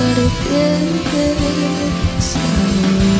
What it seems